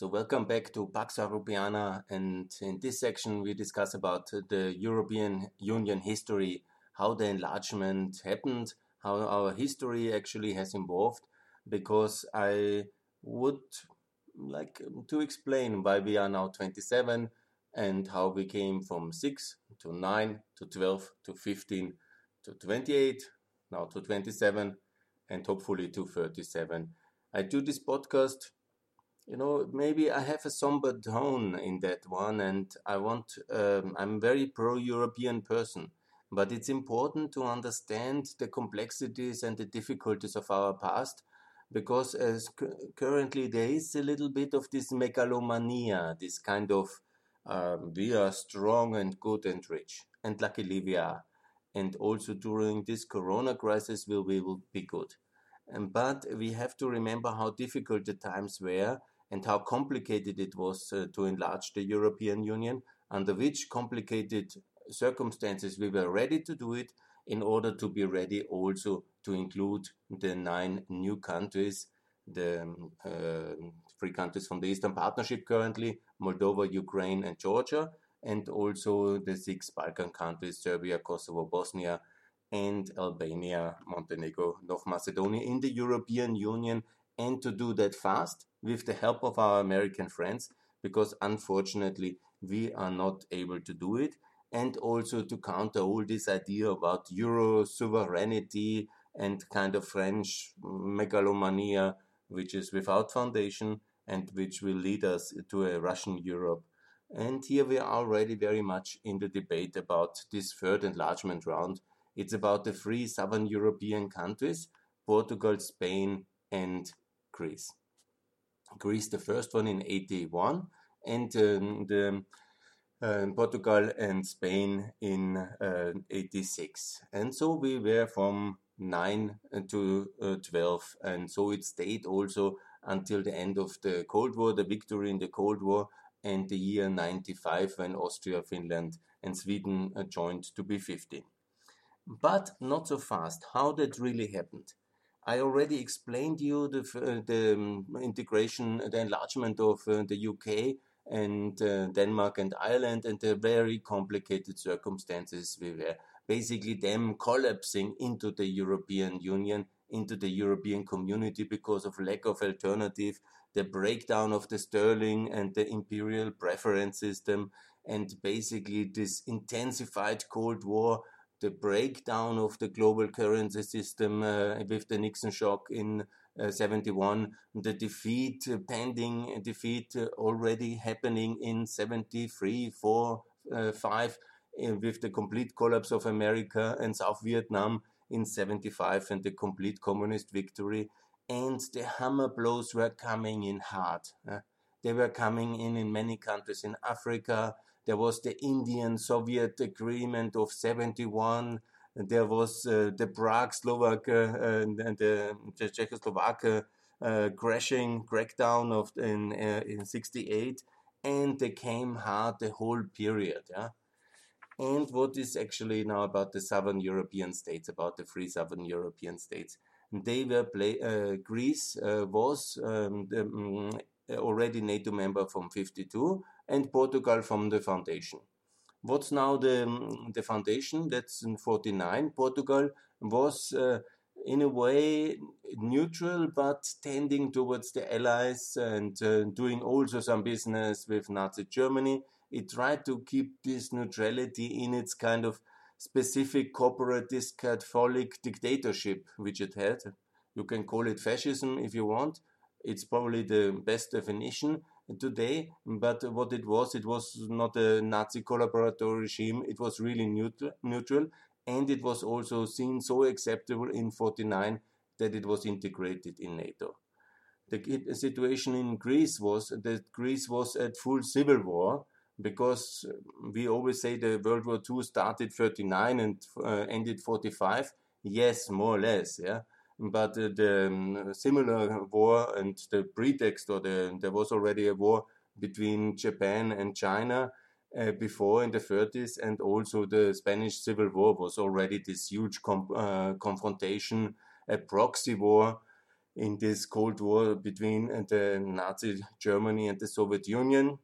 So welcome back to Pax Europiana and in this section we discuss about the European Union history, how the enlargement happened, how our history actually has evolved. Because I would like to explain why we are now 27 and how we came from 6 to 9 to 12 to 15 to 28 now to 27 and hopefully to 37 i do this podcast you know maybe i have a somber tone in that one and i want um, i'm very pro-european person but it's important to understand the complexities and the difficulties of our past because as currently there is a little bit of this megalomania this kind of um, we are strong and good and rich and luckily we are and also during this corona crisis we will be good. And, but we have to remember how difficult the times were and how complicated it was uh, to enlarge the European Union, under which complicated circumstances we were ready to do it in order to be ready also to include the nine new countries, the um, uh, three countries from the Eastern Partnership currently, Moldova, Ukraine, and Georgia, and also the six Balkan countries Serbia, Kosovo, Bosnia, and Albania, Montenegro, North Macedonia in the European Union, and to do that fast with the help of our American friends, because unfortunately we are not able to do it, and also to counter all this idea about Euro sovereignty and kind of French megalomania, which is without foundation and which will lead us to a Russian Europe and here we are already very much in the debate about this third enlargement round. It's about the three southern European countries Portugal, Spain, and Greece. Greece, the first one in 81, and um, the uh, Portugal and Spain in uh, 86. And so we were from 9 to uh, 12, and so it stayed also until the end of the Cold War, the victory in the Cold War, and the year 95 when Austria, Finland, and Sweden uh, joined to be 15. But not so fast. How that really happened? I already explained you the, uh, the um, integration, the enlargement of uh, the UK and uh, Denmark and Ireland, and the very complicated circumstances we were. Basically, them collapsing into the European Union, into the European community because of lack of alternative the breakdown of the sterling and the imperial preference system, and basically this intensified Cold War, the breakdown of the global currency system uh, with the Nixon shock in uh, 71, the defeat, uh, pending defeat already happening in 73, 4, uh, 5, uh, with the complete collapse of America and South Vietnam in 75 and the complete communist victory and the hammer blows were coming in hard. They were coming in in many countries in Africa. There was the Indian Soviet agreement of 71. There was uh, the Prague Slovak uh, and, the, the Czechoslovakia uh, crashing crackdown of in uh, in 68 and they came hard the whole period yeah and what is actually now about the southern european states about the free southern european states they were play, uh, Greece uh, was um, the, um, already NATO member from 52 and Portugal from the foundation. What's now the, the foundation? That's in 49. Portugal was uh, in a way neutral but tending towards the allies and uh, doing also some business with Nazi Germany. It tried to keep this neutrality in its kind of specific corporatist Catholic dictatorship which it had. You can call it fascism if you want. It's probably the best definition today. But what it was, it was not a Nazi collaborator regime. It was really neutral, neutral, and it was also seen so acceptable in 49 that it was integrated in NATO. The situation in Greece was that Greece was at full civil war because we always say the World War II started 39 and uh, ended 45. Yes, more or less, yeah. But uh, the um, similar war and the pretext, or the there was already a war between Japan and China uh, before in the 30s, and also the Spanish Civil War was already this huge uh, confrontation, a proxy war in this Cold War between the Nazi Germany and the Soviet Union.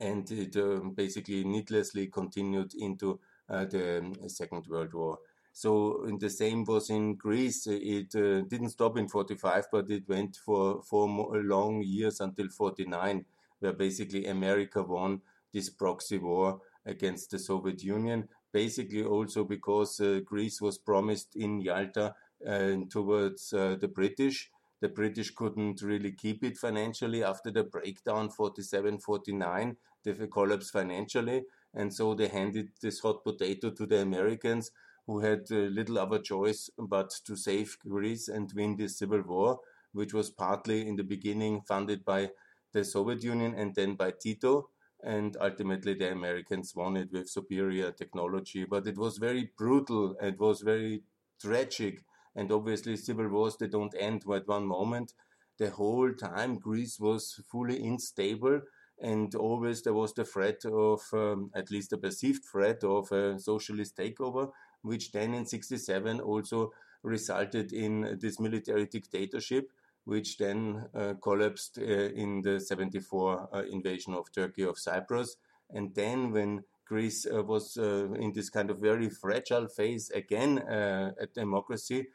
And it uh, basically needlessly continued into uh, the Second World War. So the same was in Greece. It uh, didn't stop in 45, but it went for four long years until 49, where basically America won this proxy war against the Soviet Union. Basically, also because uh, Greece was promised in Yalta uh, towards uh, the British. The British couldn't really keep it financially after the breakdown 47 49. They collapsed financially, and so they handed this hot potato to the Americans who had uh, little other choice but to save Greece and win this civil war, which was partly in the beginning funded by the Soviet Union and then by Tito. And ultimately, the Americans won it with superior technology. But it was very brutal. It was very tragic. And obviously, civil wars, they don't end at one moment. The whole time, Greece was fully unstable and always there was the threat of um, at least a perceived threat of a socialist takeover which then in 67 also resulted in this military dictatorship, which then uh, collapsed uh, in the 74 uh, invasion of Turkey of Cyprus. And then when Greece uh, was uh, in this kind of very fragile phase again uh, at democracy,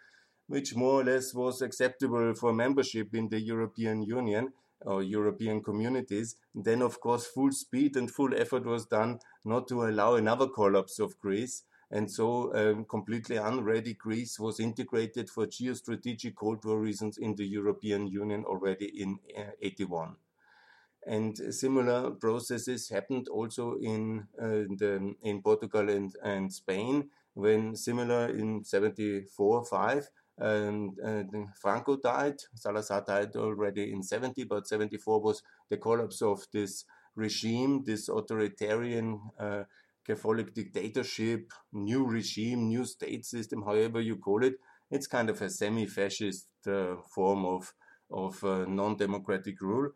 which more or less was acceptable for membership in the European Union or European communities, then of course full speed and full effort was done not to allow another collapse of Greece, and so um, completely unready Greece was integrated for geostrategic Cold War reasons in the European Union already in uh, 81. And similar processes happened also in, uh, the, in Portugal and, and Spain when similar in 74 5 And, uh, Franco died. Salazar died already in 70, but 74 was the collapse of this regime, this authoritarian uh, Catholic dictatorship, new regime, new state system, however you call it. It's kind of a semi-fascist uh, form of of uh, non-democratic rule.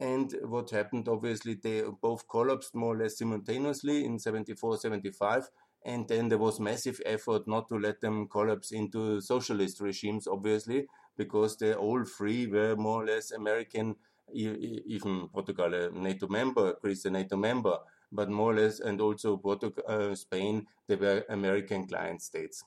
And what happened, obviously, they both collapsed more or less simultaneously in 74, 75. And then there was massive effort not to let them collapse into socialist regimes, obviously, because they all three were more or less American, even Portugal, a NATO member, Greece, a NATO member but more or less, and also Portugal, uh, Spain, they were American client states,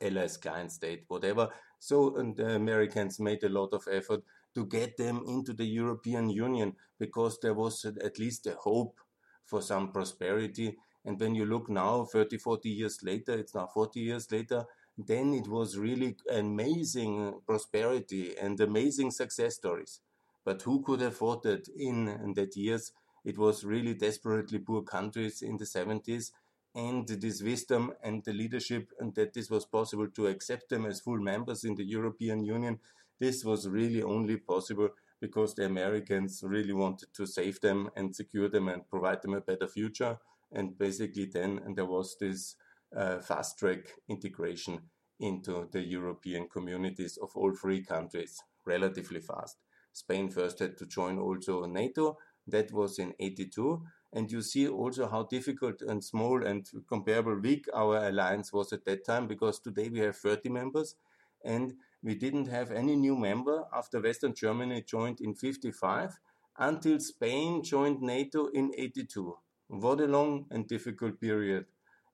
LS client state, whatever. So the Americans made a lot of effort to get them into the European Union because there was at least a hope for some prosperity. And when you look now, 30, 40 years later, it's now 40 years later, then it was really amazing prosperity and amazing success stories. But who could afford that in, in that years? It was really desperately poor countries in the 70s, and this wisdom and the leadership, and that this was possible to accept them as full members in the European Union. This was really only possible because the Americans really wanted to save them and secure them and provide them a better future. And basically, then and there was this uh, fast track integration into the European communities of all three countries relatively fast. Spain first had to join also NATO, that was in 82. And you see also how difficult and small and comparable weak our alliance was at that time because today we have 30 members and we didn't have any new member after Western Germany joined in 55 until Spain joined NATO in 82. What a long and difficult period.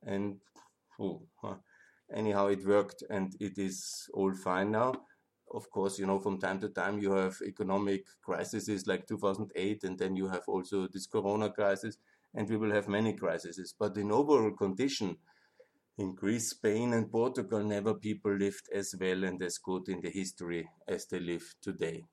And oh, anyhow, it worked and it is all fine now of course, you know, from time to time you have economic crises like 2008, and then you have also this corona crisis, and we will have many crises. But in overall condition, in Greece, Spain, and Portugal, never people lived as well and as good in the history as they live today.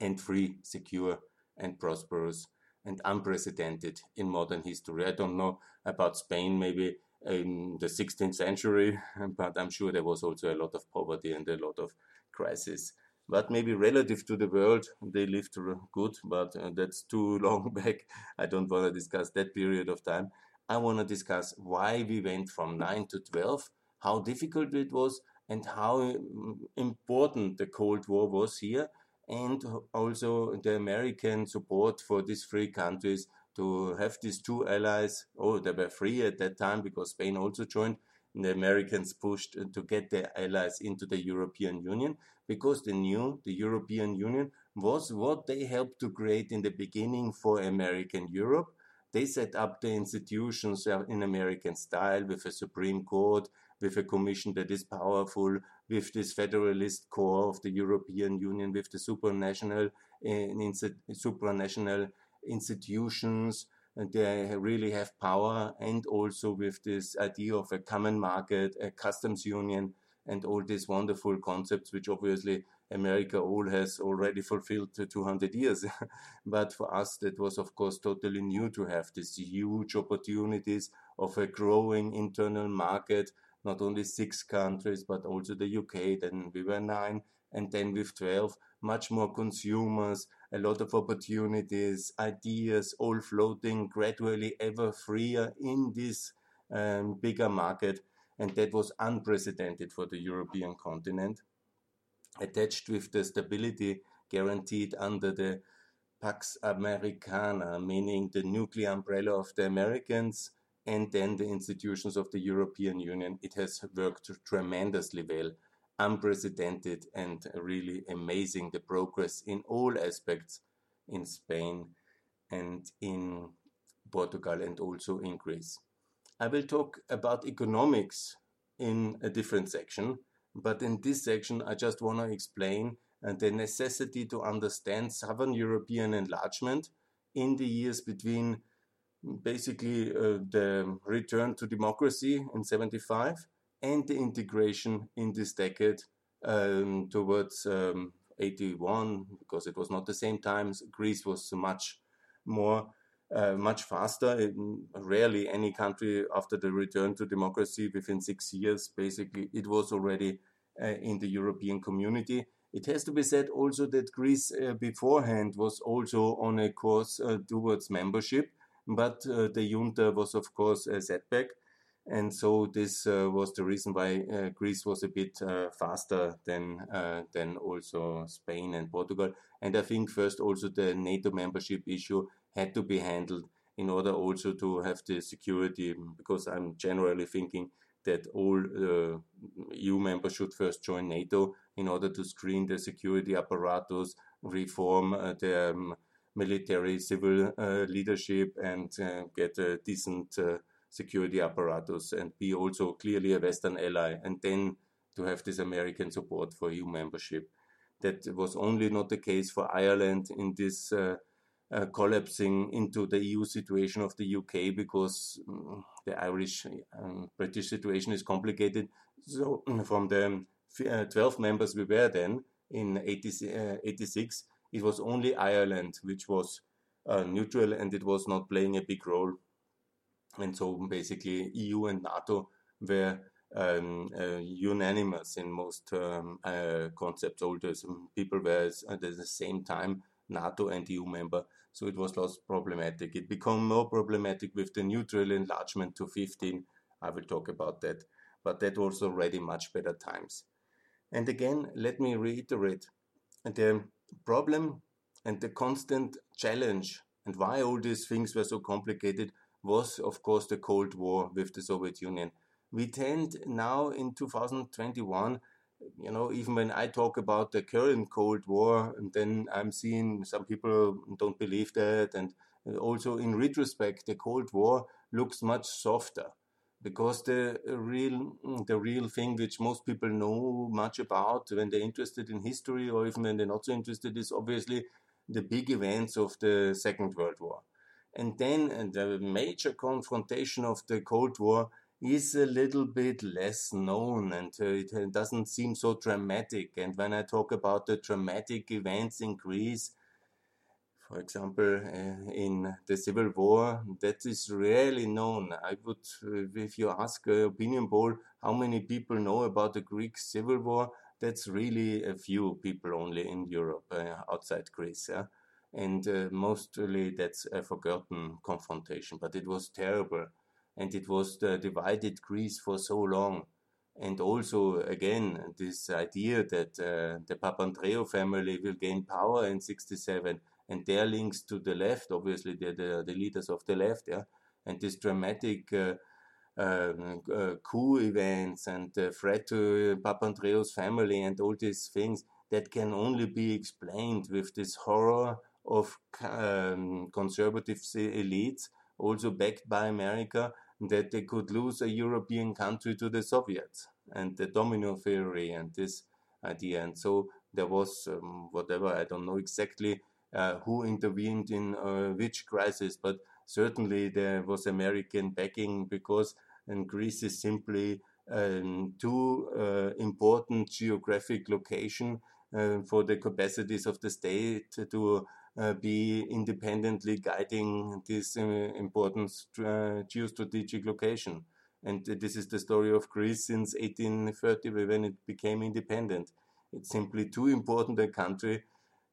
And free, secure, and prosperous, and unprecedented in modern history. I don't know about Spain, maybe in the 16th century, but I'm sure there was also a lot of poverty and a lot of crisis. But maybe relative to the world, they lived good, but uh, that's too long back. I don't want to discuss that period of time. I want to discuss why we went from 9 to 12, how difficult it was, and how mm, important the Cold War was here, and also the American support for these three countries to have these two allies. Oh, there were three at that time because Spain also joined the Americans pushed to get their allies into the European Union because they knew the European Union was what they helped to create in the beginning for American Europe. They set up the institutions in American style with a Supreme Court, with a commission that is powerful, with this federalist core of the European Union, with the supranational, uh, supranational institutions. And they really have power, and also with this idea of a common market, a customs union, and all these wonderful concepts, which obviously America all has already fulfilled 200 years. but for us, that was, of course, totally new to have these huge opportunities of a growing internal market, not only six countries, but also the UK. Then we were nine, and then with 12, much more consumers, a lot of opportunities, ideas, all floating gradually ever freer in this um, bigger market. And that was unprecedented for the European continent attached with the stability guaranteed under the Pax Americana, meaning the nuclear umbrella of the Americans and then the institutions of the European Union. It has worked tremendously well, unprecedented and really amazing the progress in all aspects in Spain and in Portugal and also in Greece. I will talk about economics in a different section but in this section, I just want to explain uh, the necessity to understand Southern European enlargement in the years between basically uh, the return to democracy in 75 and the integration in this decade um, towards um, 81 because it was not the same times greece was much more uh, much faster. Rarely any country after the return to democracy within six years, basically, it was already uh, in the European community. It has to be said also that Greece uh, beforehand was also on a course uh, towards membership, but uh, the junta was, of course, a setback. And so this uh, was the reason why uh, Greece was a bit faster than than also Spain and Portugal. And I think first also the NATO membership issue had to be handled in order also to have the security, because I'm generally thinking that all uh, EU members should first join NATO in order to screen the security apparatus, reform uh, the um, military civil uh, leadership, and uh, get a decent uh, security apparatus, and be also clearly a Western ally, and then to have this American support for EU membership. That was only not the case for Ireland in this uh, uh, collapsing into the EU situation of the UK because um, the Irish um, British situation is complicated. So, from the uh, 12 members we were then in 80, uh, 86, it was only Ireland which was uh, neutral and it was not playing a big role. And so basically, EU and NATO were um, uh, unanimous in most um, uh, concepts. All those people were at the same time NATO and EU member so it was less problematic. It became more problematic with the neutral enlargement to 15. I will talk about that. But that was already much better times. And again, let me reiterate the problem and the constant challenge and why all these things were so complicated was, of course, the Cold War with the Soviet Union. We tend now in 2021 you know, even when I talk about the current Cold War, and then I'm seeing some people don't believe that, and also in retrospect, the Cold War looks much softer because the real the real thing which most people know much about when they're interested in history or even when they're not so interested is obviously the big events of the Second World War. And then the major confrontation of the Cold War is a little bit less known and uh, it uh, doesn't seem so dramatic. And when I talk about the dramatic events in Greece, for example, uh, in the Civil War, that is rarely known. I would, uh, if you ask a opinion poll, how many people know about the Greek Civil War, that's really a few people only in Europe, uh, outside Greece. Yeah? And uh, mostly that's a forgotten confrontation, but it was terrible and it was the divided Greece for so long. And also, again, this idea that uh, the Papandreou family will gain power in 67 and their links to the left, obviously, they're the, the leaders of the left, yeah, and this dramatic uh, um, uh, coup events and the threat to Papandreou's family and all these things that can only be explained with this horror of um, conservative elites, also backed by America, that they could lose a European country to the Soviets and the domino theory and this idea. And so there was um, whatever, I don't know exactly uh, who intervened in uh, which crisis, but certainly there was American backing because and Greece is simply um, too uh, important geographic location uh, for the capacities of the state to be independently guiding this uh, important uh, geostrategic location. And this is the story of Greece since 1830 when it became independent. It's simply too important a country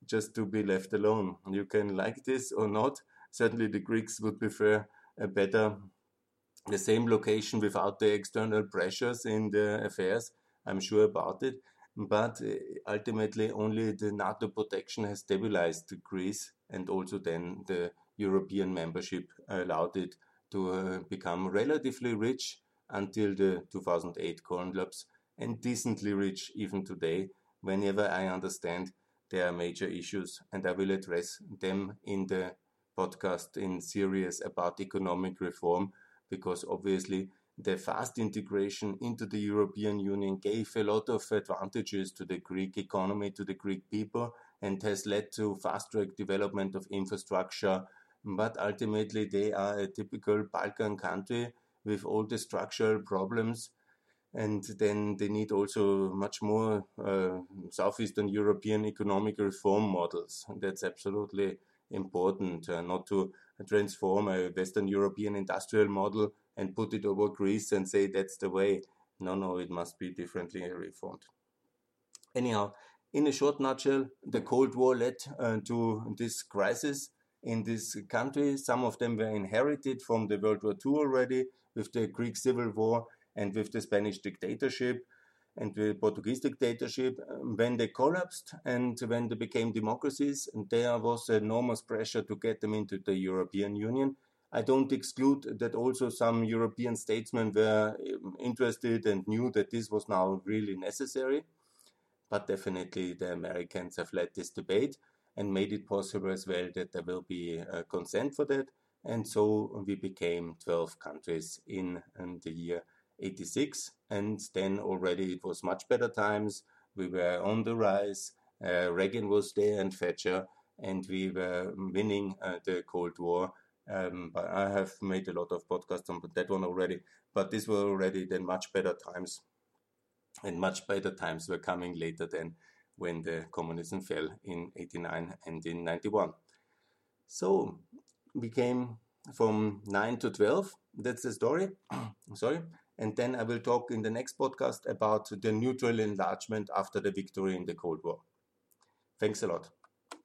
just to be left alone. You can like this or not. Certainly the Greeks would prefer a better the same location without the external pressures in the affairs. I'm sure about it. But uh, ultimately, only the NATO protection has stabilized Greece, and also then the European membership allowed it to uh, become relatively rich until the 2008 collapse, and decently rich even today. Whenever I understand there are major issues, and I will address them in the podcast in series about economic reform because obviously the fast integration into the European Union gave a lot of advantages to the Greek economy, to the Greek people, and has led to fast track development of infrastructure. But ultimately, they are a typical Balkan country with all the structural problems. And then they need also much more uh, Southeastern European economic reform models. That's absolutely important, uh, not to transform a Western European industrial model and put it over Greece and say that's the way. No, no, it must be differently reformed. Anyhow, in a short nutshell, the Cold War led uh, to this crisis in this country. Some of them were inherited from the World War II already, with the Greek Civil War and with the Spanish dictatorship and the Portuguese dictatorship, when they collapsed and when they became democracies, and there was enormous pressure to get them into the European Union. I don't exclude that also some European statesmen were um, interested and knew that this was now really necessary. But definitely the Americans have led this debate and made it possible as well that there will be a consent for that. And so we became 12 countries in, in the year 86 and then already it was much better times. We were on the rise. Uh, reagan was there and thatcher. And we were winning uh, the cold war um, but i have made a lot of podcasts on that one already but these were already then much better times and much better times were coming later than when the communism fell in 89 and in 91 so we came from 9 to 12 that's the story sorry and then I will talk in the next podcast about the neutral enlargement after the victory in the Cold War. Thanks a lot.